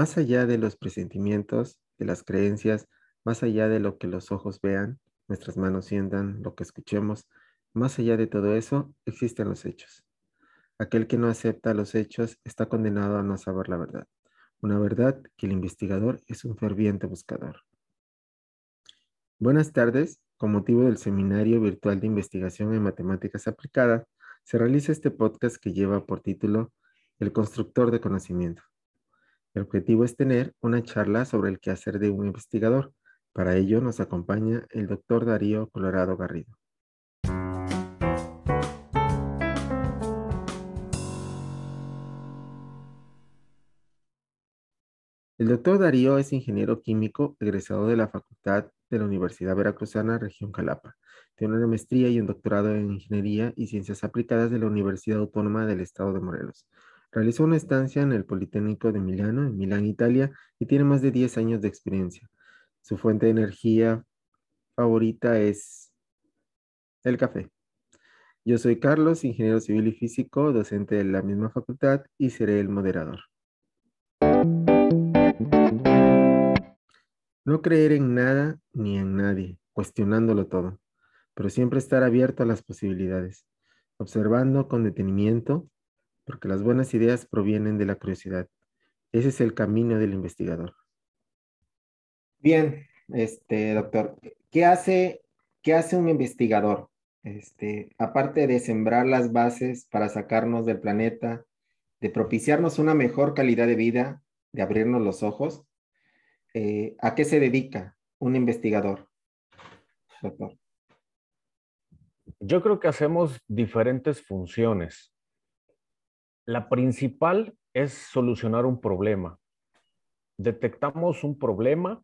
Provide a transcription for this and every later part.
más allá de los presentimientos, de las creencias, más allá de lo que los ojos vean, nuestras manos sientan, lo que escuchemos, más allá de todo eso, existen los hechos. Aquel que no acepta los hechos está condenado a no saber la verdad, una verdad que el investigador es un ferviente buscador. Buenas tardes. Con motivo del Seminario Virtual de Investigación en Matemáticas Aplicadas, se realiza este podcast que lleva por título El constructor de conocimiento. El objetivo es tener una charla sobre el quehacer de un investigador. Para ello nos acompaña el doctor Darío Colorado Garrido. El doctor Darío es ingeniero químico egresado de la Facultad de la Universidad Veracruzana, región Calapa. Tiene una maestría y un doctorado en Ingeniería y Ciencias Aplicadas de la Universidad Autónoma del Estado de Morelos. Realizó una estancia en el Politécnico de Milano, en Milán, Italia, y tiene más de 10 años de experiencia. Su fuente de energía favorita es el café. Yo soy Carlos, ingeniero civil y físico, docente de la misma facultad y seré el moderador. No creer en nada ni en nadie, cuestionándolo todo, pero siempre estar abierto a las posibilidades, observando con detenimiento, porque las buenas ideas provienen de la curiosidad. Ese es el camino del investigador. Bien, este doctor, ¿qué hace, qué hace un investigador? Este, aparte de sembrar las bases para sacarnos del planeta, de propiciarnos una mejor calidad de vida, de abrirnos los ojos, eh, ¿a qué se dedica un investigador? Yo creo que hacemos diferentes funciones. La principal es solucionar un problema. Detectamos un problema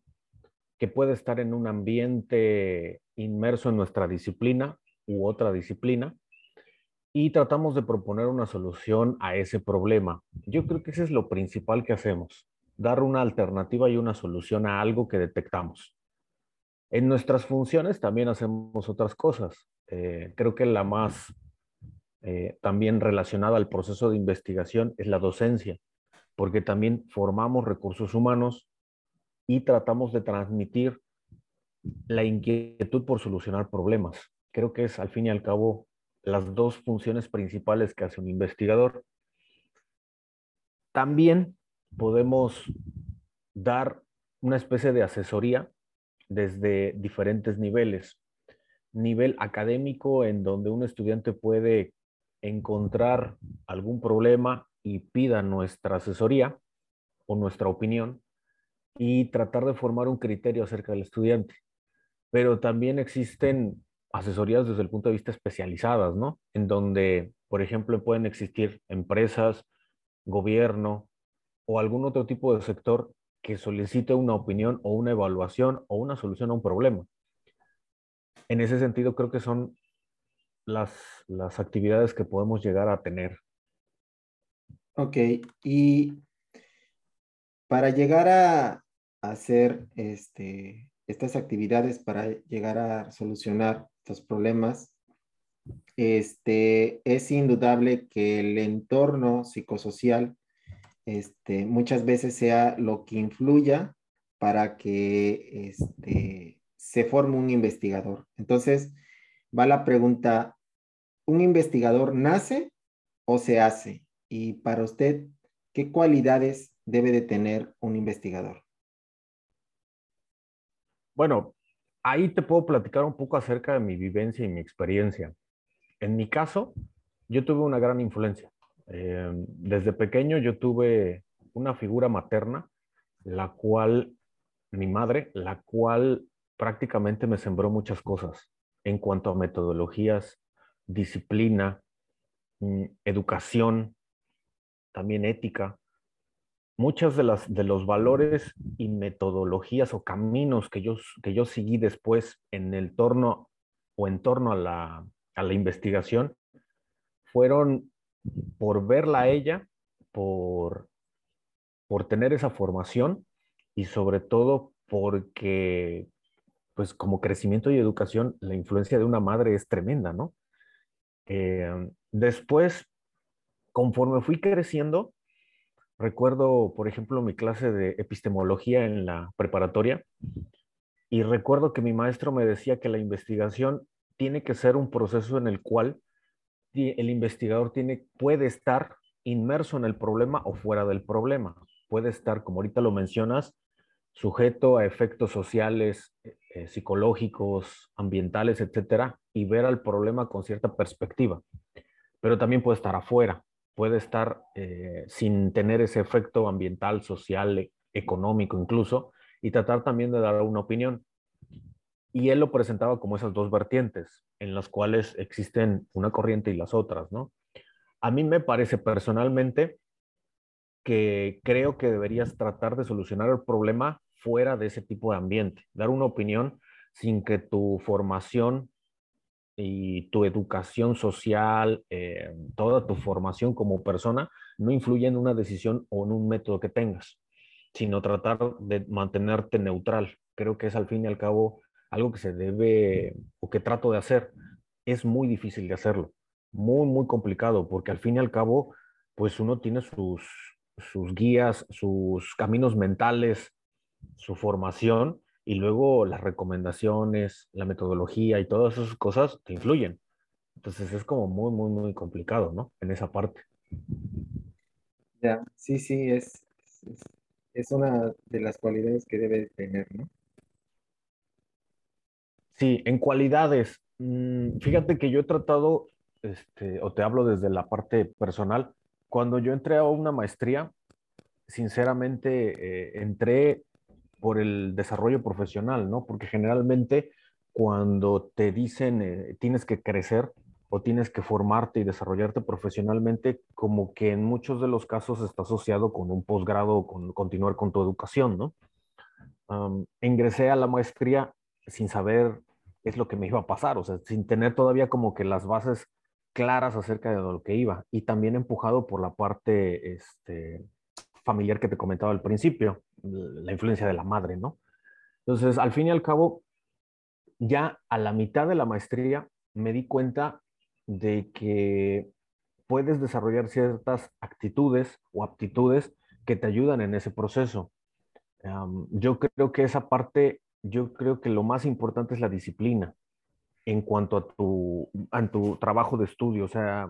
que puede estar en un ambiente inmerso en nuestra disciplina u otra disciplina y tratamos de proponer una solución a ese problema. Yo creo que ese es lo principal que hacemos dar una alternativa y una solución a algo que detectamos. En nuestras funciones también hacemos otras cosas. Eh, creo que la más eh, también relacionada al proceso de investigación es la docencia, porque también formamos recursos humanos y tratamos de transmitir la inquietud por solucionar problemas. Creo que es al fin y al cabo las dos funciones principales que hace un investigador. También podemos dar una especie de asesoría desde diferentes niveles. Nivel académico en donde un estudiante puede encontrar algún problema y pida nuestra asesoría o nuestra opinión y tratar de formar un criterio acerca del estudiante. Pero también existen asesorías desde el punto de vista especializadas, ¿no? En donde, por ejemplo, pueden existir empresas, gobierno, o algún otro tipo de sector que solicite una opinión o una evaluación o una solución a un problema. En ese sentido, creo que son las, las actividades que podemos llegar a tener. Ok, y para llegar a hacer este, estas actividades, para llegar a solucionar estos problemas, este, es indudable que el entorno psicosocial este, muchas veces sea lo que influya para que este, se forme un investigador. Entonces, va la pregunta, ¿un investigador nace o se hace? Y para usted, ¿qué cualidades debe de tener un investigador? Bueno, ahí te puedo platicar un poco acerca de mi vivencia y mi experiencia. En mi caso, yo tuve una gran influencia. Eh, desde pequeño yo tuve una figura materna, la cual, mi madre, la cual prácticamente me sembró muchas cosas en cuanto a metodologías, disciplina, mm, educación, también ética. Muchas de, las, de los valores y metodologías o caminos que yo, que yo seguí después en el torno o en torno a la, a la investigación fueron por verla a ella, por, por tener esa formación y sobre todo porque, pues como crecimiento y educación, la influencia de una madre es tremenda, ¿no? Eh, después, conforme fui creciendo, Recuerdo, por ejemplo, mi clase de epistemología en la preparatoria y recuerdo que mi maestro me decía que la investigación tiene que ser un proceso en el cual el investigador tiene, puede estar inmerso en el problema o fuera del problema. Puede estar, como ahorita lo mencionas, sujeto a efectos sociales, eh, psicológicos, ambientales, etcétera, y ver al problema con cierta perspectiva. Pero también puede estar afuera, puede estar eh, sin tener ese efecto ambiental, social, e, económico incluso, y tratar también de dar una opinión. Y él lo presentaba como esas dos vertientes, en las cuales existen una corriente y las otras, ¿no? A mí me parece personalmente que creo que deberías tratar de solucionar el problema fuera de ese tipo de ambiente, dar una opinión sin que tu formación y tu educación social, eh, toda tu formación como persona, no influya en una decisión o en un método que tengas, sino tratar de mantenerte neutral. Creo que es al fin y al cabo algo que se debe o que trato de hacer. Es muy difícil de hacerlo, muy, muy complicado, porque al fin y al cabo, pues uno tiene sus, sus guías, sus caminos mentales, su formación y luego las recomendaciones, la metodología y todas esas cosas te influyen. Entonces es como muy, muy, muy complicado, ¿no? En esa parte. Ya, sí, sí, es, es, una de las cualidades que debe tener, ¿no? Sí, en cualidades. Mm, fíjate que yo he tratado, este, o te hablo desde la parte personal, cuando yo entré a una maestría, sinceramente eh, entré por el desarrollo profesional, ¿no? Porque generalmente cuando te dicen eh, tienes que crecer o tienes que formarte y desarrollarte profesionalmente, como que en muchos de los casos está asociado con un posgrado o con continuar con tu educación, ¿no? ingresé a la maestría sin saber qué es lo que me iba a pasar, o sea, sin tener todavía como que las bases claras acerca de lo que iba y también empujado por la parte este, familiar que te comentaba al principio, la influencia de la madre, ¿no? Entonces, al fin y al cabo, ya a la mitad de la maestría me di cuenta de que puedes desarrollar ciertas actitudes o aptitudes que te ayudan en ese proceso. yo creo que esa parte, yo creo que lo más importante es la disciplina en cuanto a tu, a tu trabajo de estudio, o sea,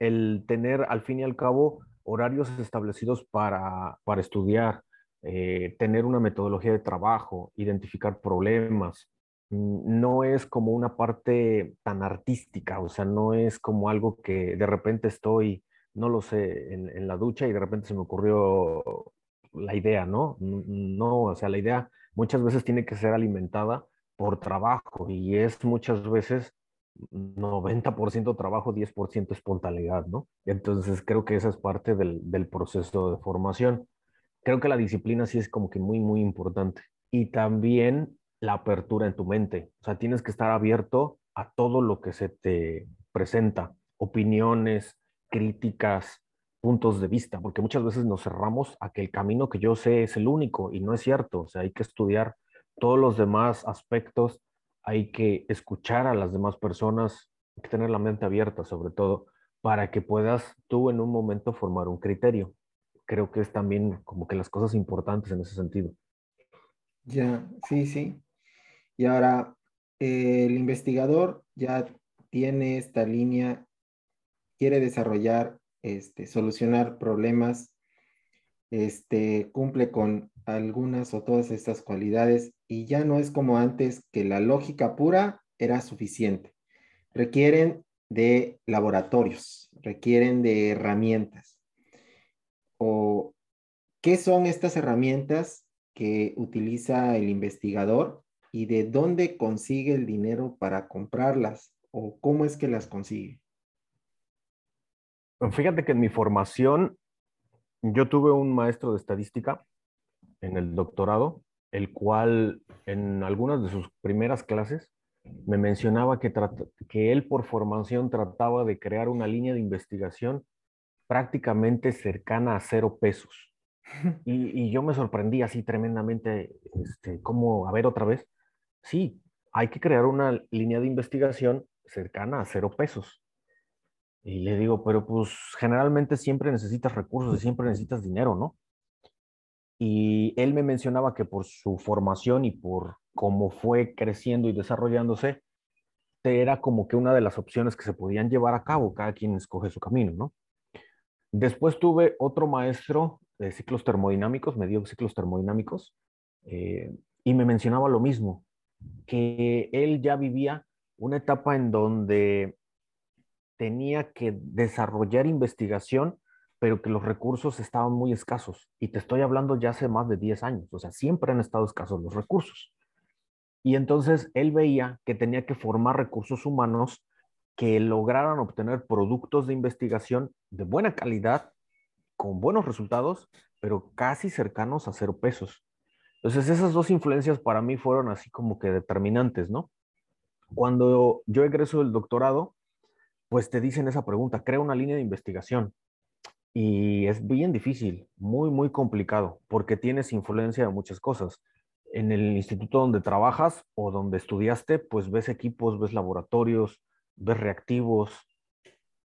el tener al fin y al cabo horarios establecidos para, para estudiar, eh, tener una metodología de trabajo, identificar problemas. Mm, no es como una parte tan artística, o sea, no es como algo que de repente estoy, no lo sé, en, la ducha y de repente se me ocurrió la idea, ¿no? No, o sea, la idea muchas veces tiene que ser alimentada por trabajo y es muchas veces 90% trabajo, 10% espontaneidad, ¿no? Entonces creo que esa es parte del, proceso de formación. Creo que la disciplina sí es como que muy, muy importante. Y también la apertura en tu mente. O sea, tienes que estar abierto a todo lo que se te presenta, opiniones, críticas, puntos de vista, porque muchas veces nos cerramos a que el camino que yo sé es el único y no es cierto. O sea, hay que estudiar todos los demás aspectos hay que escuchar a las demás personas, hay que tener la mente abierta sobre todo, para que puedas tú en un momento formar un criterio. Creo que es también como que las cosas importantes en ese sentido. Ya, sí, sí. Y ahora, el investigador ya tiene esta línea, quiere desarrollar, este, solucionar problemas, este, cumple con algunas o todas estas cualidades y ya no es como antes que la lógica pura era suficiente. Requieren de laboratorios, requieren de herramientas. ¿O qué son estas herramientas que utiliza el investigador y de dónde consigue el dinero para comprarlas o cómo es que las consigue? Fíjate que en mi formación yo tuve un maestro de estadística en el doctorado, el cual en algunas de sus primeras clases me mencionaba que, que él por formación trataba de crear una línea de investigación prácticamente cercana a cero pesos. Y, yo me sorprendí así tremendamente, este, como, a ver otra vez, sí, hay que crear una línea de investigación cercana a cero pesos. Y le digo, pero pues generalmente siempre necesitas recursos y siempre necesitas dinero, ¿no? Y él me mencionaba que por su formación y por cómo fue creciendo y desarrollándose, era como que una de las opciones que se podían llevar a cabo, cada quien escoge su camino, ¿no? Después tuve otro maestro de ciclos termodinámicos, me dio ciclos termodinámicos, eh, y me mencionaba lo mismo, que él ya vivía una etapa en donde tenía que desarrollar investigación, pero que los recursos estaban muy escasos. Y te estoy hablando ya hace más de 10 años, o sea, siempre han estado escasos los recursos. Y entonces él veía que tenía que formar recursos humanos que lograran obtener productos de investigación de buena calidad, con buenos resultados, pero casi cercanos a cero pesos. Entonces esas dos influencias para mí fueron así como que determinantes, ¿no? Cuando yo egreso del doctorado, pues te dicen esa pregunta, crea una línea de investigación. Y es bien difícil, muy, muy complicado, porque tienes influencia de muchas cosas. En el instituto donde trabajas o donde estudiaste, pues ves equipos, ves laboratorios, ves reactivos,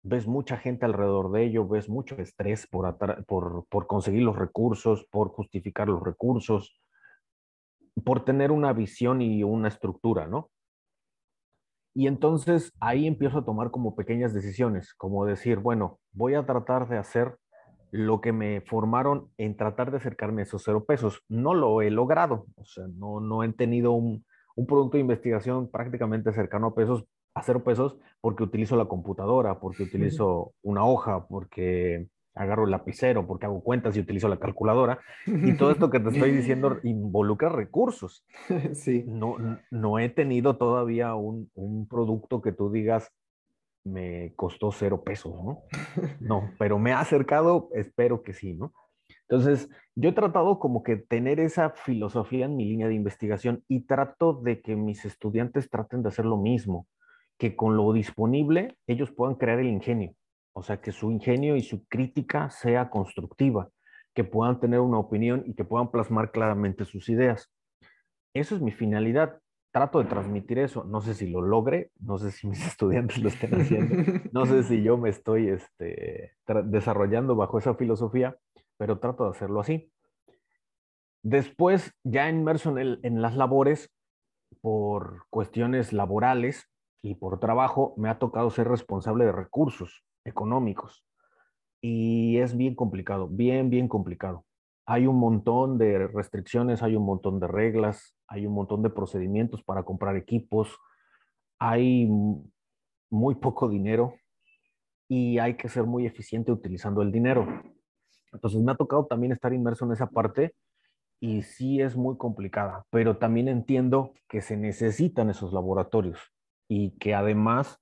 ves mucha gente alrededor de ello, ves mucho estrés por, por, conseguir los recursos, por justificar los recursos, por tener una visión y una estructura, ¿no? Y entonces ahí empiezo a tomar como pequeñas decisiones, como decir, bueno, voy a tratar de hacer lo que me formaron en tratar de acercarme a esos cero pesos. No lo he logrado, o sea, no, no he tenido un, un producto de investigación prácticamente cercano a pesos, a cero pesos, porque utilizo la computadora, porque utilizo una hoja, porque agarro el lapicero porque hago cuentas y utilizo la calculadora. Y todo esto que te estoy diciendo involucra recursos. Sí. No, no he tenido todavía un, un producto que tú digas me costó cero pesos, ¿no? No, pero me ha acercado, espero que sí, ¿no? Entonces, yo he tratado como que tener esa filosofía en mi línea de investigación y trato de que mis estudiantes traten de hacer lo mismo, que con lo disponible ellos puedan crear el ingenio. O sea, que su ingenio y su crítica sea constructiva, que puedan tener una opinión y que puedan plasmar claramente sus ideas. Eso es mi finalidad. Trato de transmitir eso. No sé si lo logre, no sé si mis estudiantes lo estén haciendo, no sé si yo me estoy este, desarrollando bajo esa filosofía, pero trato de hacerlo así. Después, ya inmerso en, en las labores, por cuestiones laborales y por trabajo, me ha tocado ser responsable de recursos económicos. Y es bien complicado, bien, bien complicado. Hay un montón de restricciones, hay un montón de reglas, hay un montón de procedimientos para comprar equipos, hay muy poco dinero y hay que ser muy eficiente utilizando el dinero. Entonces me ha tocado también estar inmerso en esa parte y sí es muy complicada, pero también entiendo que se necesitan esos laboratorios y que además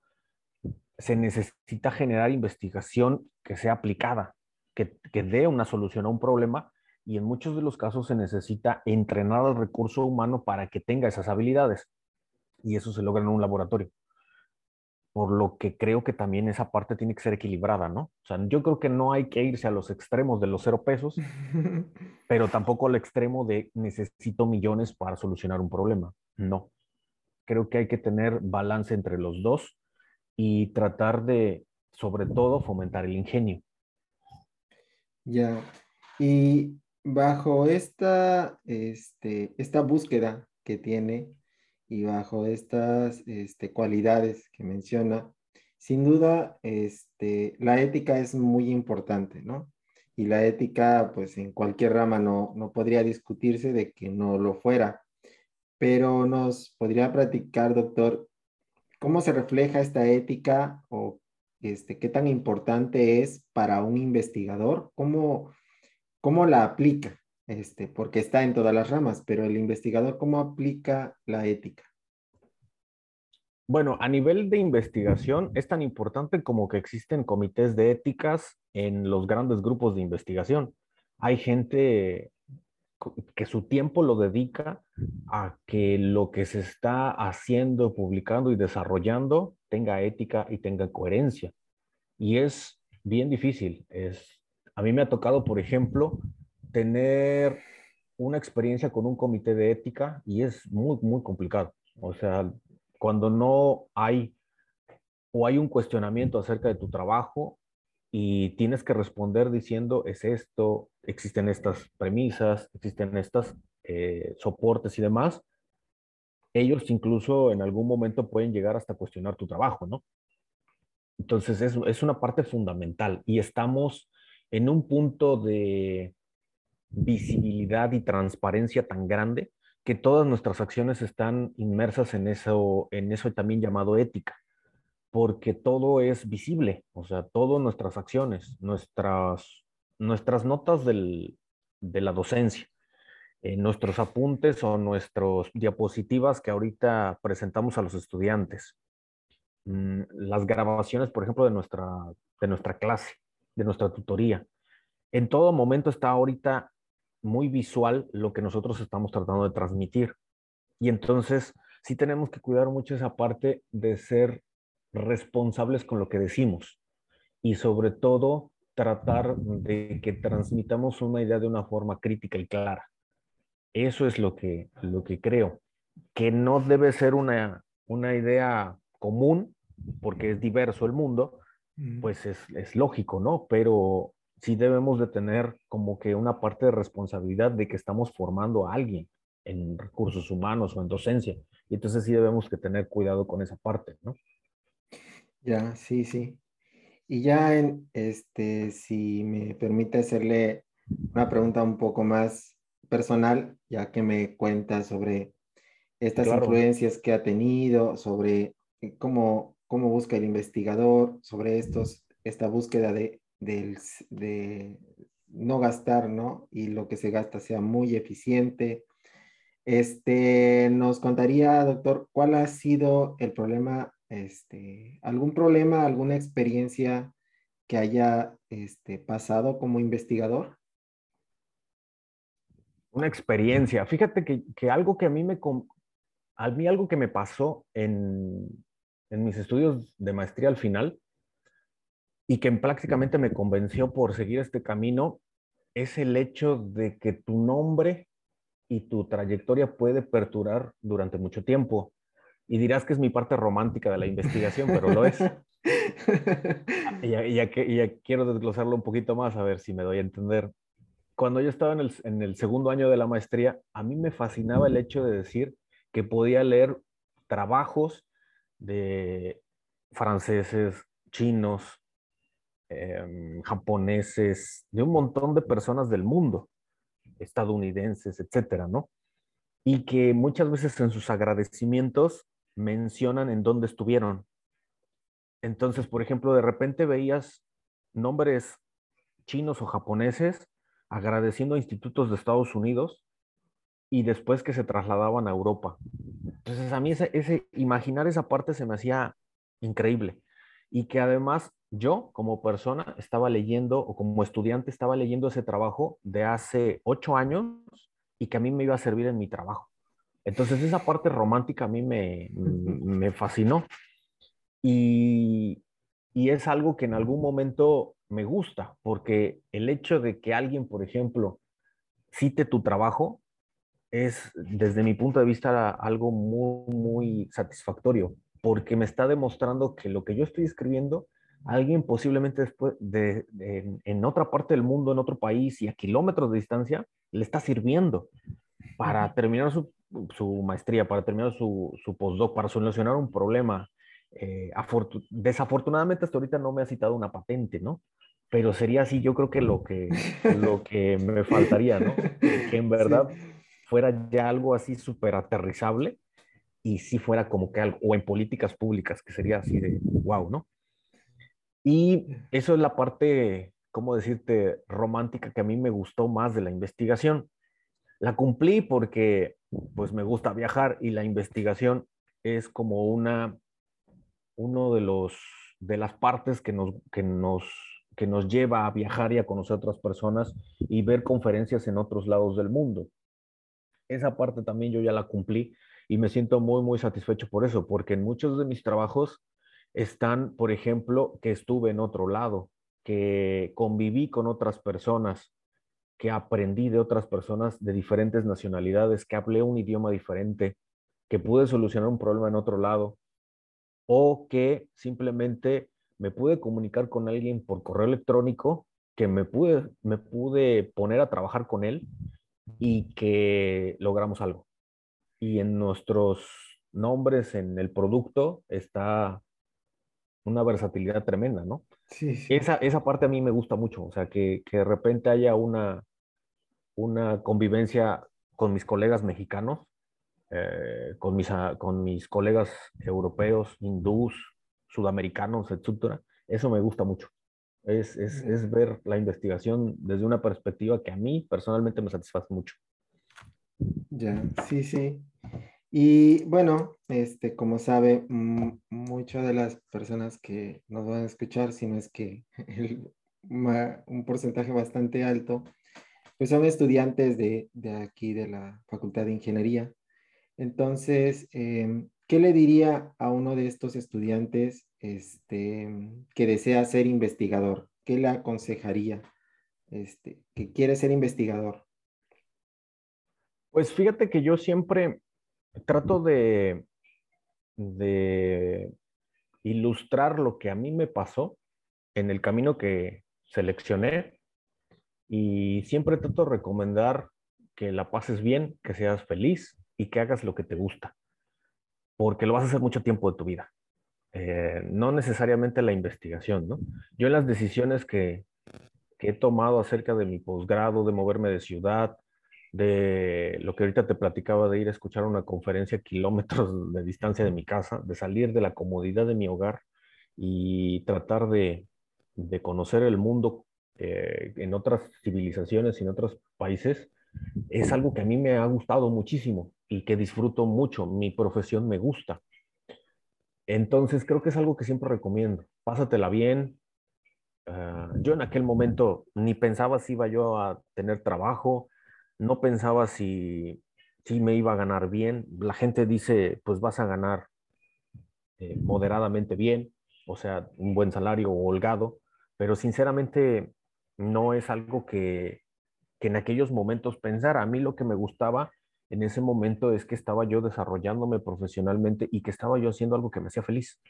se necesita generar investigación que sea aplicada, que, dé una solución a un problema y en muchos de los casos se necesita entrenar al recurso humano para que tenga esas habilidades y eso se logra en un laboratorio. Por lo que creo que también esa parte tiene que ser equilibrada, ¿no? O sea, yo creo que no hay que irse a los extremos de los cero pesos, pero tampoco al extremo de necesito millones para solucionar un problema. No. Creo que hay que tener balance entre los dos y tratar de, sobre todo, fomentar el ingenio. Ya, y bajo esta, este, esta búsqueda que tiene y bajo estas este, cualidades que menciona, sin duda, este, la ética es muy importante, ¿no? Y la ética, pues en cualquier rama no, no podría discutirse de que no lo fuera. Pero nos podría platicar, doctor, ¿Cómo se refleja esta ética o este, qué tan importante es para un investigador? ¿Cómo, cómo la aplica? Este, porque está en todas las ramas, pero el investigador, ¿cómo aplica la ética? Bueno, a nivel de investigación es tan importante como que existen comités de éticas en los grandes grupos de investigación. Hay gente que su tiempo lo dedica a que lo que se está haciendo, publicando y desarrollando tenga ética y tenga coherencia. Y es bien difícil. Es, a mí me ha tocado, por ejemplo, tener una experiencia con un comité de ética y es muy, muy complicado. O sea, cuando no hay o hay un cuestionamiento acerca de tu trabajo y tienes que responder diciendo, es esto, existen estas premisas, existen estos eh, soportes y demás, ellos incluso en algún momento pueden llegar hasta cuestionar tu trabajo, ¿no? Entonces es, es una parte fundamental y estamos en un punto de visibilidad y transparencia tan grande que todas nuestras acciones están inmersas en eso, en eso también llamado ética, porque todo es visible, o sea, todas nuestras acciones, nuestras, nuestras notas del, de la docencia, eh, nuestros apuntes o nuestras diapositivas que ahorita presentamos a los estudiantes, mm, las grabaciones, por ejemplo, de nuestra, de nuestra clase, de nuestra tutoría. En todo momento está ahorita muy visual lo que nosotros estamos tratando de transmitir. Y entonces sí tenemos que cuidar mucho esa parte de ser responsables con lo que decimos y sobre todo tratar de que transmitamos una idea de una forma crítica y clara. Eso es lo que, lo que creo, que no debe ser una, una idea común, porque es diverso el mundo, pues es, es lógico, ¿no? Pero sí debemos de tener como que una parte de responsabilidad de que estamos formando a alguien en recursos humanos o en docencia. Y entonces sí debemos que tener cuidado con esa parte, ¿no? Ya, sí, sí. Y ya en este, si me permite hacerle una pregunta un poco más personal, ya que me cuenta sobre estas influencias que ha tenido, sobre cómo, cómo busca el investigador, sobre estos, esta búsqueda de del, de no gastar, ¿no? Y lo que se gasta sea muy eficiente. Este, nos contaría, doctor, cuál ha sido el problema, este, algún problema, alguna experiencia que haya este, pasado como investigador? Una experiencia. Fíjate que, que algo que a mí me, a mí algo que me pasó en, en mis estudios de maestría al final y que prácticamente me convenció por seguir este camino es el hecho de que tu nombre y tu trayectoria puede perdurar durante mucho tiempo. Y dirás que es mi parte romántica de la investigación, pero lo es. y, ya, que, quiero desglosarlo un poquito más, a ver si me doy a entender. Cuando yo estaba en el, en el segundo año de la maestría, a mí me fascinaba el hecho de decir que podía leer trabajos de franceses, chinos, Em, japoneses, de un montón de personas del mundo, estadounidenses, etcétera, ¿no? Y que muchas veces en sus agradecimientos mencionan en dónde estuvieron. Entonces, por ejemplo, de repente veías nombres chinos o japoneses agradeciendo a institutos de Estados Unidos y después que se trasladaban a Europa. Entonces, a mí ese, ese imaginar esa parte se me hacía increíble y que además yo como persona estaba leyendo o como estudiante estaba leyendo ese trabajo de hace ocho años y que a mí me iba a servir en mi trabajo. Entonces esa parte romántica a mí me, me fascinó. Y, y es algo que en algún momento me gusta, porque el hecho de que alguien, por ejemplo, cite tu trabajo es, desde mi punto de vista, algo muy, muy satisfactorio, porque me está demostrando que lo que yo estoy escribiendo, alguien posiblemente después de, en otra parte del mundo, en otro país y a kilómetros de distancia, le está sirviendo para terminar su, su maestría, para terminar su, su, postdoc, para solucionar un problema. Eh, desafortunadamente hasta ahorita no me ha citado una patente, ¿no? Pero sería así, yo creo que lo que, lo que me faltaría, ¿no? Que en verdad fuera ya algo así súper aterrizable y si fuera como que algo, o en políticas públicas, que sería así de wow, ¿no? Y eso es la parte, ¿cómo decirte?, romántica que a mí me gustó más de la investigación. La cumplí porque, pues, me gusta viajar y la investigación es como una, uno de los, de las partes que nos, que nos, que nos lleva a viajar y a conocer otras personas y ver conferencias en otros lados del mundo. Esa parte también yo ya la cumplí y me siento muy, muy satisfecho por eso, porque en muchos de mis trabajos están, por ejemplo, que estuve en otro lado, que conviví con otras personas, que aprendí de otras personas de diferentes nacionalidades, que hablé un idioma diferente, que pude solucionar un problema en otro lado. o que simplemente me pude comunicar con alguien por correo electrónico, que me pude, me pude poner a trabajar con él y que logramos algo. Y en nuestros nombres, en el producto, está una versatilidad tremenda, ¿no? Sí, Esa, esa parte a mí me gusta mucho, o sea, que, que de repente haya una, una convivencia con mis colegas mexicanos, eh, con, mis, con mis colegas europeos, hindús, sudamericanos, etcétera. Eso me gusta mucho. Es, es, es, ver la investigación desde una perspectiva que a mí personalmente me satisface mucho. Ya, sí, sí. Y bueno, este, como sabe, muchas de las personas que nos van a escuchar, si no es que un porcentaje bastante alto, pues son estudiantes de, de aquí, de la Facultad de Ingeniería. Entonces, em, ¿qué le diría a uno de estos estudiantes este, que desea ser investigador? ¿Qué le aconsejaría? Este, que quiere ser investigador. Pues fíjate que yo siempre trato de, ilustrar lo que a mí me pasó en el camino que seleccioné y siempre trato de recomendar que la pases bien, que seas feliz y que hagas lo que te gusta, porque lo vas a hacer mucho tiempo de tu vida. Eh, no necesariamente la investigación, ¿no? Yo en las decisiones que, que he tomado acerca de mi posgrado, de moverme de ciudad, de lo que ahorita te platicaba de ir a escuchar una conferencia a kilómetros de distancia de mi casa, de salir de la comodidad de mi hogar y tratar de, de conocer el mundo eh, en otras civilizaciones y en otros países, es algo que a mí me ha gustado muchísimo y que disfruto mucho. Mi profesión me gusta. Entonces creo que es algo que siempre recomiendo. Pásatela bien. Ah, yo en aquel momento ni pensaba si iba yo a tener trabajo, no pensaba si, si me iba a ganar bien. La gente dice, pues vas a ganar eh, moderadamente bien, o sea, un buen salario holgado, pero sinceramente no es algo que, que en aquellos momentos pensara. A mí lo que me gustaba en ese momento es que estaba yo desarrollándome profesionalmente y que estaba yo haciendo algo que me hacía feliz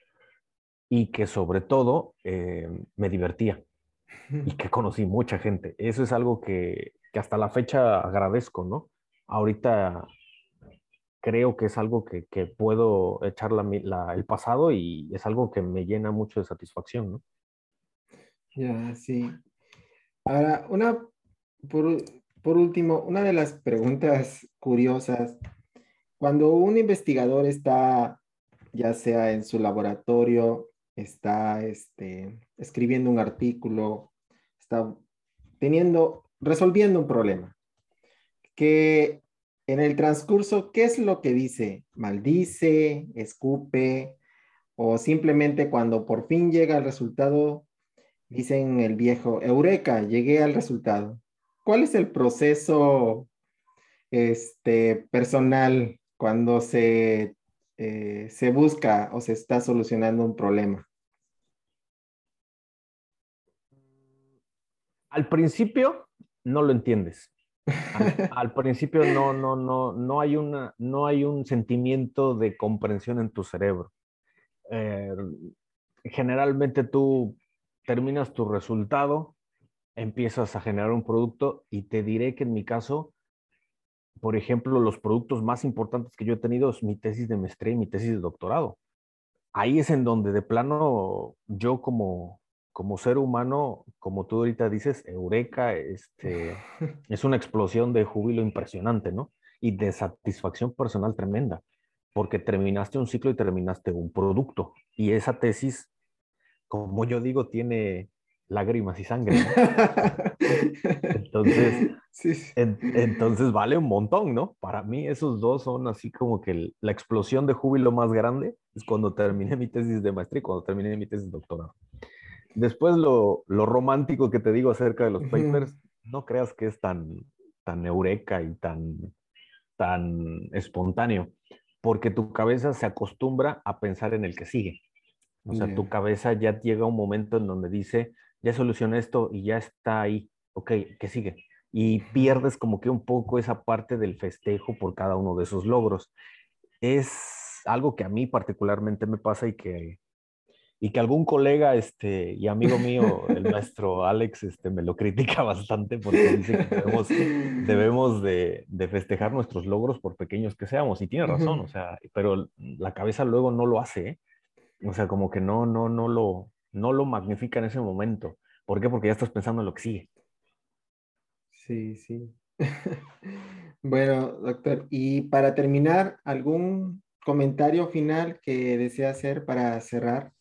y que sobre todo eh, me divertía y que conocí mucha gente. Eso es algo que, que hasta la fecha agradezco, ¿no? Ahorita creo que es algo que, que puedo echar la, la, el pasado y es algo que me llena mucho de satisfacción, ¿no? Ya, sí. Ahora, una, por, por último, una de las preguntas curiosas, cuando un investigador está, ya sea en su laboratorio, está este, escribiendo un artículo, está teniendo, resolviendo un problema, que en el transcurso, ¿qué es lo que dice? ¿Maldice? ¿Escupe? ¿O simplemente cuando por fin llega al resultado, dicen el viejo, Eureka, llegué al resultado? ¿Cuál es el proceso este, personal cuando se, eh, se busca o se está solucionando un problema? Al principio no lo entiendes. Al, principio no, no, no, no, hay una, no hay un sentimiento de comprensión en tu cerebro. Eh, generalmente tú terminas tu resultado empiezas a generar un producto y te diré que en mi caso, por ejemplo, los productos más importantes que yo he tenido es mi tesis de maestría y mi tesis de doctorado. Ahí es en donde de plano yo como, como ser humano, como tú ahorita dices, eureka, este, es una explosión de júbilo impresionante, ¿no? Y de satisfacción personal tremenda, porque terminaste un ciclo y terminaste un producto. Y esa tesis, como yo digo, tiene lágrimas y sangre. entonces, entonces vale un montón, ¿no? Para mí esos dos son así como que la explosión de júbilo más grande es cuando terminé mi tesis de maestría y cuando terminé mi tesis de doctorado. Después lo, lo romántico que te digo acerca de los papers, no creas que es tan, tan eureka y tan, tan espontáneo, porque tu cabeza se acostumbra a pensar en el que sigue. O sea, tu cabeza ya llega un momento en donde dice, ya solucioné esto y ya está ahí, ok, ¿qué sigue? Y pierdes como que un poco esa parte del festejo por cada uno de esos logros. Es, algo que a mí particularmente me pasa y que, y que algún colega este, y amigo mío, el maestro Alex, este, me lo critica bastante porque dice que debemos, debemos de, de, festejar nuestros logros por pequeños que seamos. Y tiene razón, o sea, pero la cabeza luego no lo hace, ¿eh? O sea, como que no, no, no lo, no lo magnifica en ese momento. ¿Por qué? Porque ya estás pensando en lo que sigue. Sí, sí. bueno, doctor, y para terminar, ¿algún comentario final que desea hacer para cerrar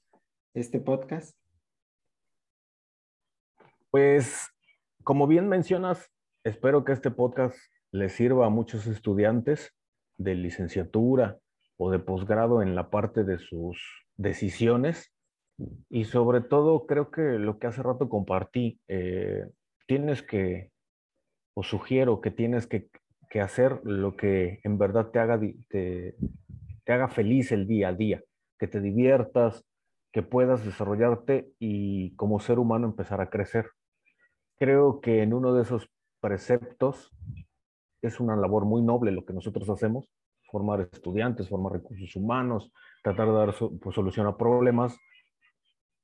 este podcast? Pues, como bien mencionas, espero que este podcast le sirva a muchos estudiantes de licenciatura o de posgrado en la parte de sus decisiones y sobre todo creo que lo que hace rato compartí, eh, tienes que, o sugiero que tienes que, que, hacer lo que en verdad te haga, te, te haga feliz el día a día, que te diviertas, que puedas desarrollarte y como ser humano empezar a crecer. Creo que en uno de esos preceptos es una labor muy noble lo que nosotros hacemos, formar estudiantes, formar recursos humanos, tratar de dar pues, solución a problemas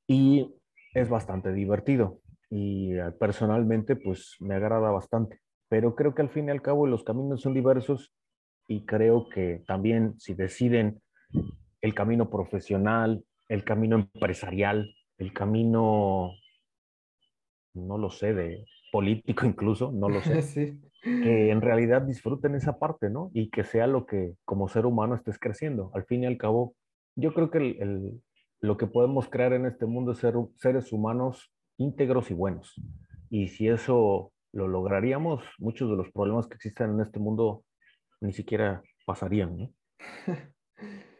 y es bastante divertido y eh, personalmente pues me agrada bastante, pero creo que al fin y al cabo los caminos son diversos y creo que también si deciden el camino profesional, el camino empresarial, el camino, no lo sé, de político incluso, no lo sé, que en realidad disfruten esa parte, ¿no? Y que sea lo que como ser humano estés creciendo. Al fin y al cabo, yo creo que el, lo que podemos crear en este mundo es ser seres humanos íntegros y buenos. Y si eso lo lograríamos, muchos de los problemas que existen en este mundo ni siquiera pasarían, ¿no?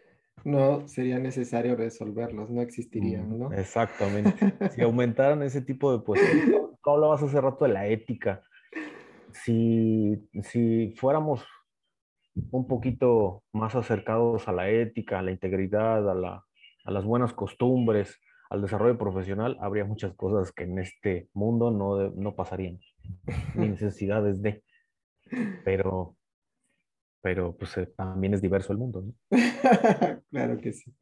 No sería necesario resolverlos, no existirían, ¿no? Exactamente. si aumentaran ese tipo de pues, ¿cómo hablabas hace rato de la ética? Si, si fuéramos un poquito más acercados a la ética, a la integridad, a la, a las buenas costumbres, al desarrollo profesional, habría muchas cosas que en este mundo no, no pasarían, ni necesidades de. Pero, pero pues eh, también es diverso el mundo, ¿no? claro que sí.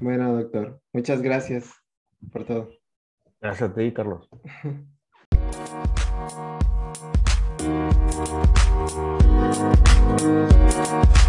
Bueno, doctor, muchas gracias por todo. Gracias a ti, Carlos.